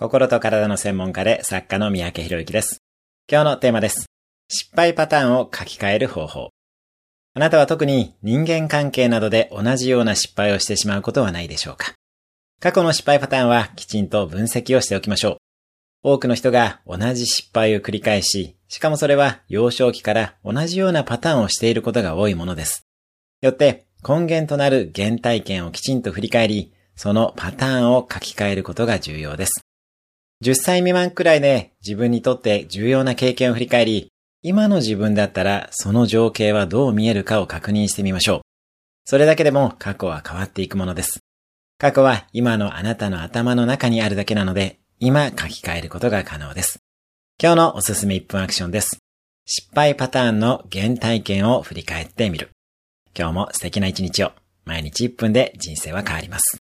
心と体の専門家で作家の三宅博之です。今日のテーマです。失敗パターンを書き換える方法。あなたは特に人間関係などで同じような失敗をしてしまうことはないでしょうか過去の失敗パターンはきちんと分析をしておきましょう。多くの人が同じ失敗を繰り返し、しかもそれは幼少期から同じようなパターンをしていることが多いものです。よって根源となる原体験をきちんと振り返り、そのパターンを書き換えることが重要です。10歳未満くらいで自分にとって重要な経験を振り返り、今の自分だったらその情景はどう見えるかを確認してみましょう。それだけでも過去は変わっていくものです。過去は今のあなたの頭の中にあるだけなので、今書き換えることが可能です。今日のおすすめ1分アクションです。失敗パターンの原体験を振り返ってみる。今日も素敵な一日を。毎日1分で人生は変わります。